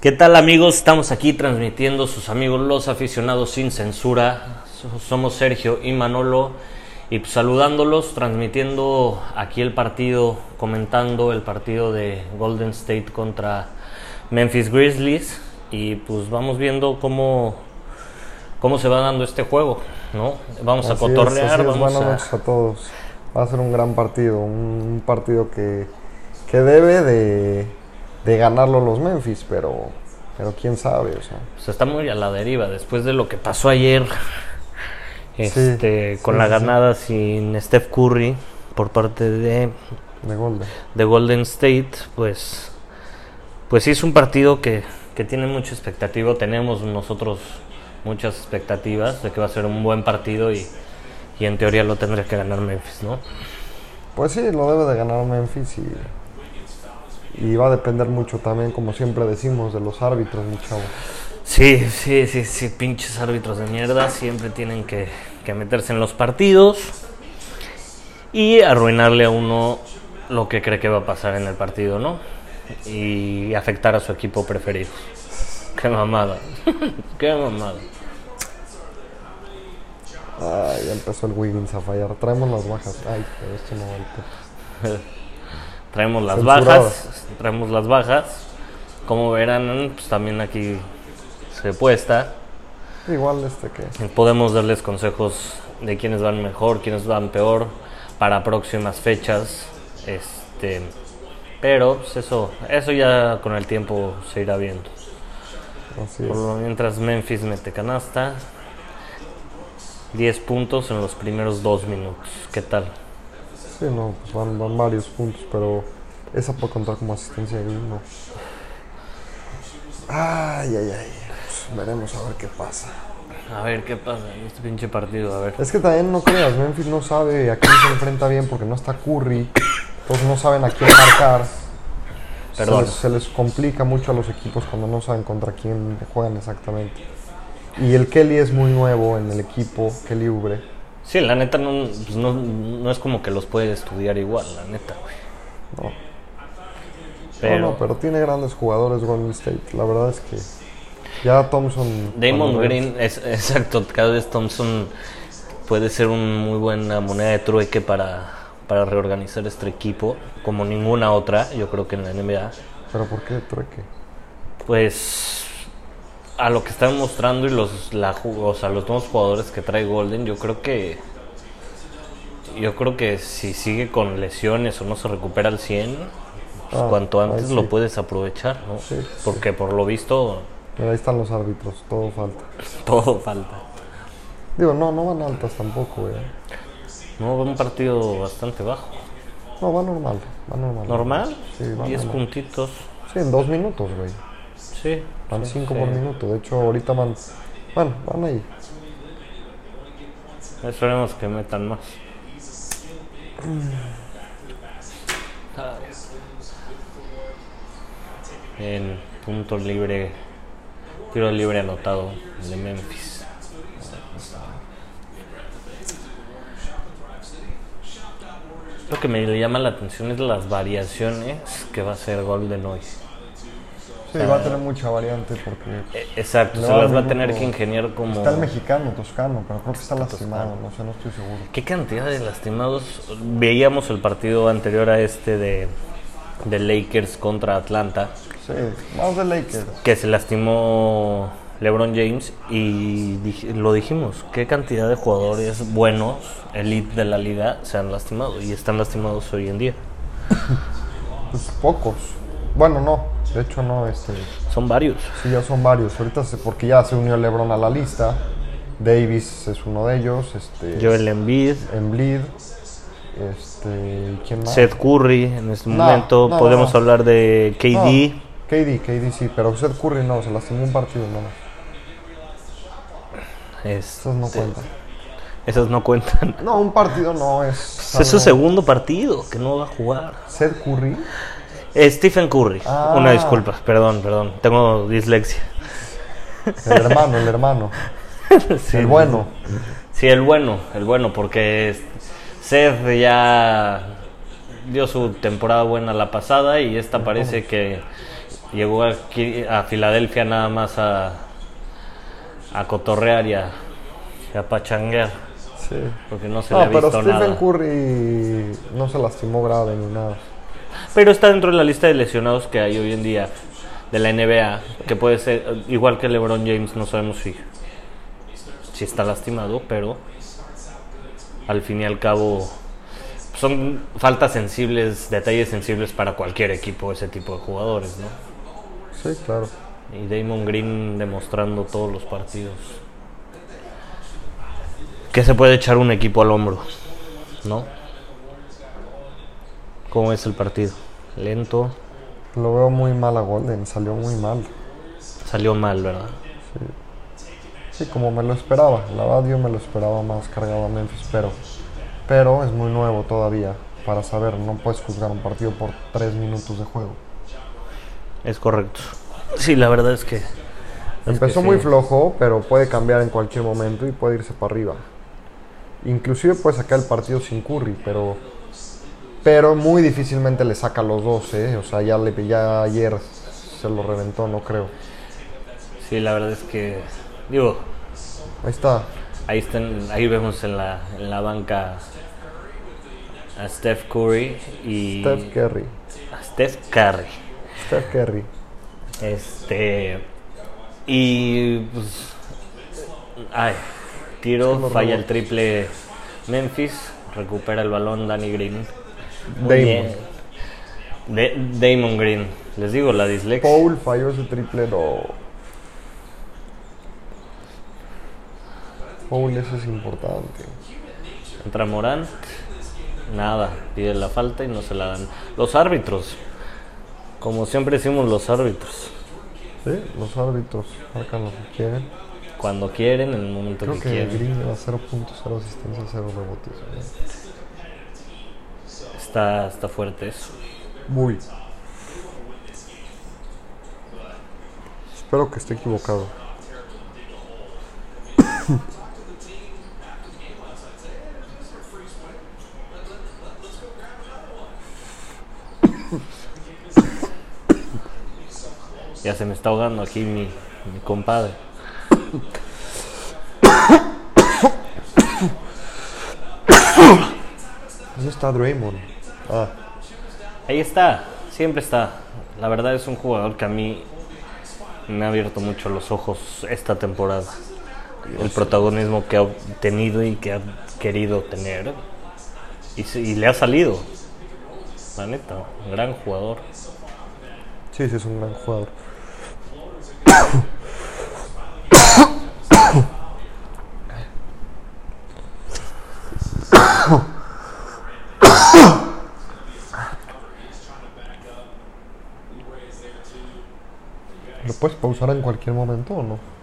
¿Qué tal amigos? Estamos aquí transmitiendo sus amigos los aficionados sin censura. Somos Sergio y Manolo y pues, saludándolos, transmitiendo aquí el partido, comentando el partido de Golden State contra Memphis Grizzlies y pues vamos viendo cómo, cómo se va dando este juego, ¿no? Vamos a Así cotorrear, es. vamos Buenas a... noches a todos. Va a ser un gran partido, un, un partido que, que debe de, de ganarlo los Memphis, pero, pero quién sabe, o sea. pues, está muy a la deriva después de lo que pasó ayer este, sí, con sí, la sí. ganada sin Steph Curry por parte de, De Golden. de Golden State, pues, pues sí es un partido que, que tiene mucha expectativa. Tenemos nosotros muchas expectativas de que va a ser un buen partido y, y en teoría lo tendría que ganar Memphis, ¿no? Pues sí, lo debe de ganar Memphis y, y va a depender mucho también, como siempre decimos, de los árbitros, mi chavo. Sí, sí, sí, sí, pinches árbitros de mierda siempre tienen que, que meterse en los partidos y arruinarle a uno lo que cree que va a pasar en el partido, ¿no? Y afectar a su equipo preferido. Qué mamada. Qué mamada. Ay, ya empezó el Wiggins a fallar. Traemos las bajas. Ay, pero esto no va a Traemos las bajas, traemos las bajas. Como verán, pues también aquí se puesta. Igual este que. Podemos darles consejos de quiénes van mejor, quiénes van peor para próximas fechas. Este, pero pues, eso, eso ya con el tiempo se irá viendo. Así Por es. lo mientras Memphis mete canasta, 10 puntos en los primeros dos minutos. ¿Qué tal? Sí, no, pues van, van varios puntos, pero esa puede contar como asistencia ahí, no. Ay, ay, ay. Pues veremos a ver qué pasa. A ver qué pasa en este pinche partido. A ver. Es que también no creas, Memphis no sabe a quién se enfrenta bien porque no está Curry. Entonces no saben a quién marcar. Se Perdón. les, se les complica mucho a los equipos cuando no saben contra quién juegan exactamente. Y el Kelly es muy nuevo en el equipo, Kelly Ubre. Sí, la neta no, pues, no, no es como que los puede estudiar igual, la neta, güey. No, Pero, no, no, pero tiene grandes jugadores Golden State. La verdad es que ya Thompson. Damon Green, es, exacto, cada vez Thompson puede ser una muy buena moneda de trueque para, para reorganizar este equipo, como ninguna otra, yo creo que en la NBA. Pero ¿por qué trueque? Pues a lo que están mostrando y los, la, o sea, los nuevos jugadores que trae Golden, yo creo que yo creo que si sigue con lesiones o no se recupera al 100, pues Ah, cuanto antes sí. lo puedes aprovechar, ¿no? Sí, sí. Porque por lo visto Mira, ahí están los árbitros, todo falta. todo falta. Digo, no, no van altas tampoco, güey. No, va un partido bastante bajo. No, va normal, va normal. ¿Normal? Sí, va 10 normal. puntitos. Sí, en dos minutos, güey. Sí. Van sí, cinco sí. por minuto. De hecho, ahorita van. Bueno, van ahí. Esperemos que metan más. En punto libre, tiro libre anotado de Memphis. Lo que me llama la atención es las variaciones que va a hacer Golden hoy. Sí, va a tener mucha variante porque. Eh, Exacto, se las va a tener que ingeniar como... Está el mexicano, toscano, pero creo que está lastimado. No sé, no estoy seguro. ¿Qué cantidad de lastimados? Veíamos el partido anterior a este de, de Lakers contra Atlanta, Sí, más de Lakers. que se lastimó LeBron James y dij- lo dijimos, qué cantidad de jugadores buenos, elite de la liga, se han lastimado y están lastimados hoy en día. Pues pocos. Bueno, no. De hecho, no. Este, Son varios. sí, ya son varios. Ahorita, se- porque ya se unió LeBron a la lista. Davis es uno de ellos. Este, Joel Embiid, Embiid. Este, ¿quién más? Seth Curry en este No, momento, no, podemos no. hablar de KD. KD, KD sí, pero Seth Curry no, se lastimó un partido, no. Este, Esos no cuentan. esos no cuentan. No, un partido no es. Es su segundo partido que no va a jugar. Seth Curry. Stephen Curry. Ah. Una disculpa, perdón, perdón. Tengo dislexia. El hermano, el hermano. Sí, el bueno. Sí, el bueno, el bueno, porque Seth ya dio su temporada buena la pasada y esta parece que llegó aquí a Filadelfia nada más a, a cotorrear y a, a pachanguear. Sí. Porque no se No, le ha pero visto Stephen nada. Curry no se lastimó grave ni nada. Pero está dentro de la lista de lesionados que hay hoy en día de la NBA, que puede ser igual que LeBron James, no sabemos si, si está lastimado, pero al fin y al cabo son faltas sensibles, detalles sensibles para cualquier equipo, ese tipo de jugadores, ¿no? Sí, claro. Y Damon Green demostrando todos los partidos que se puede echar un equipo al hombro, ¿no? ¿Cómo es el partido? Lento, Lo veo muy mal a Golden, salió muy mal. salió mal, ¿verdad? Sí, como me lo esperaba. La verdad yo me lo esperaba más cargado a Memphis, pero, pero es muy nuevo todavía para saber. No puedes juzgar un partido por tres minutos de juego. Es correcto. Sí, la verdad es que... es Empezó que muy sí. flojo, pero puede cambiar en cualquier momento y puede irse para arriba. Inclusive puede sacar el partido sin Curry, pero pero muy difícilmente le saca los dos, ¿eh? O sea, ya, le, ya ayer se lo reventó, no creo. Sí, la verdad es que... Digo, Ahí está. ahí, están, ahí vemos en la, en la banca a Steph Curry y... Steph Curry. a Steph Curry. Steph Curry. Este. Y pues. Ay, tiro, falla el triple Memphis, recupera el balón Danny Green. Damon. bien. De- Damon Green. Les digo, la dislexia. Paul falló ese triple, no. Paul, eso es importante. Entra Morán. Nada, pide la falta y no se la dan. Los árbitros. Como siempre decimos los árbitros. Sí, los árbitros marcan lo que quieren. Cuando quieren, en el momento Creo que, que quieren. Green lleva 0 puntos, 0 asistencia, 0 rebotes. ¿no? Está, está fuerte eso. Muy. Espero que esté equivocado. Ya se me está ahogando aquí mi, mi compadre. ¿Dónde está Draymond? Ah, Ahí está, siempre está. La verdad es un jugador que a mí me ha abierto mucho los ojos esta temporada. El protagonismo que ha tenido y que ha querido tener. Y, le ha salido. La neta, gran jugador. sí, sí, es un gran jugador. puedes pausar en cualquier momento o no?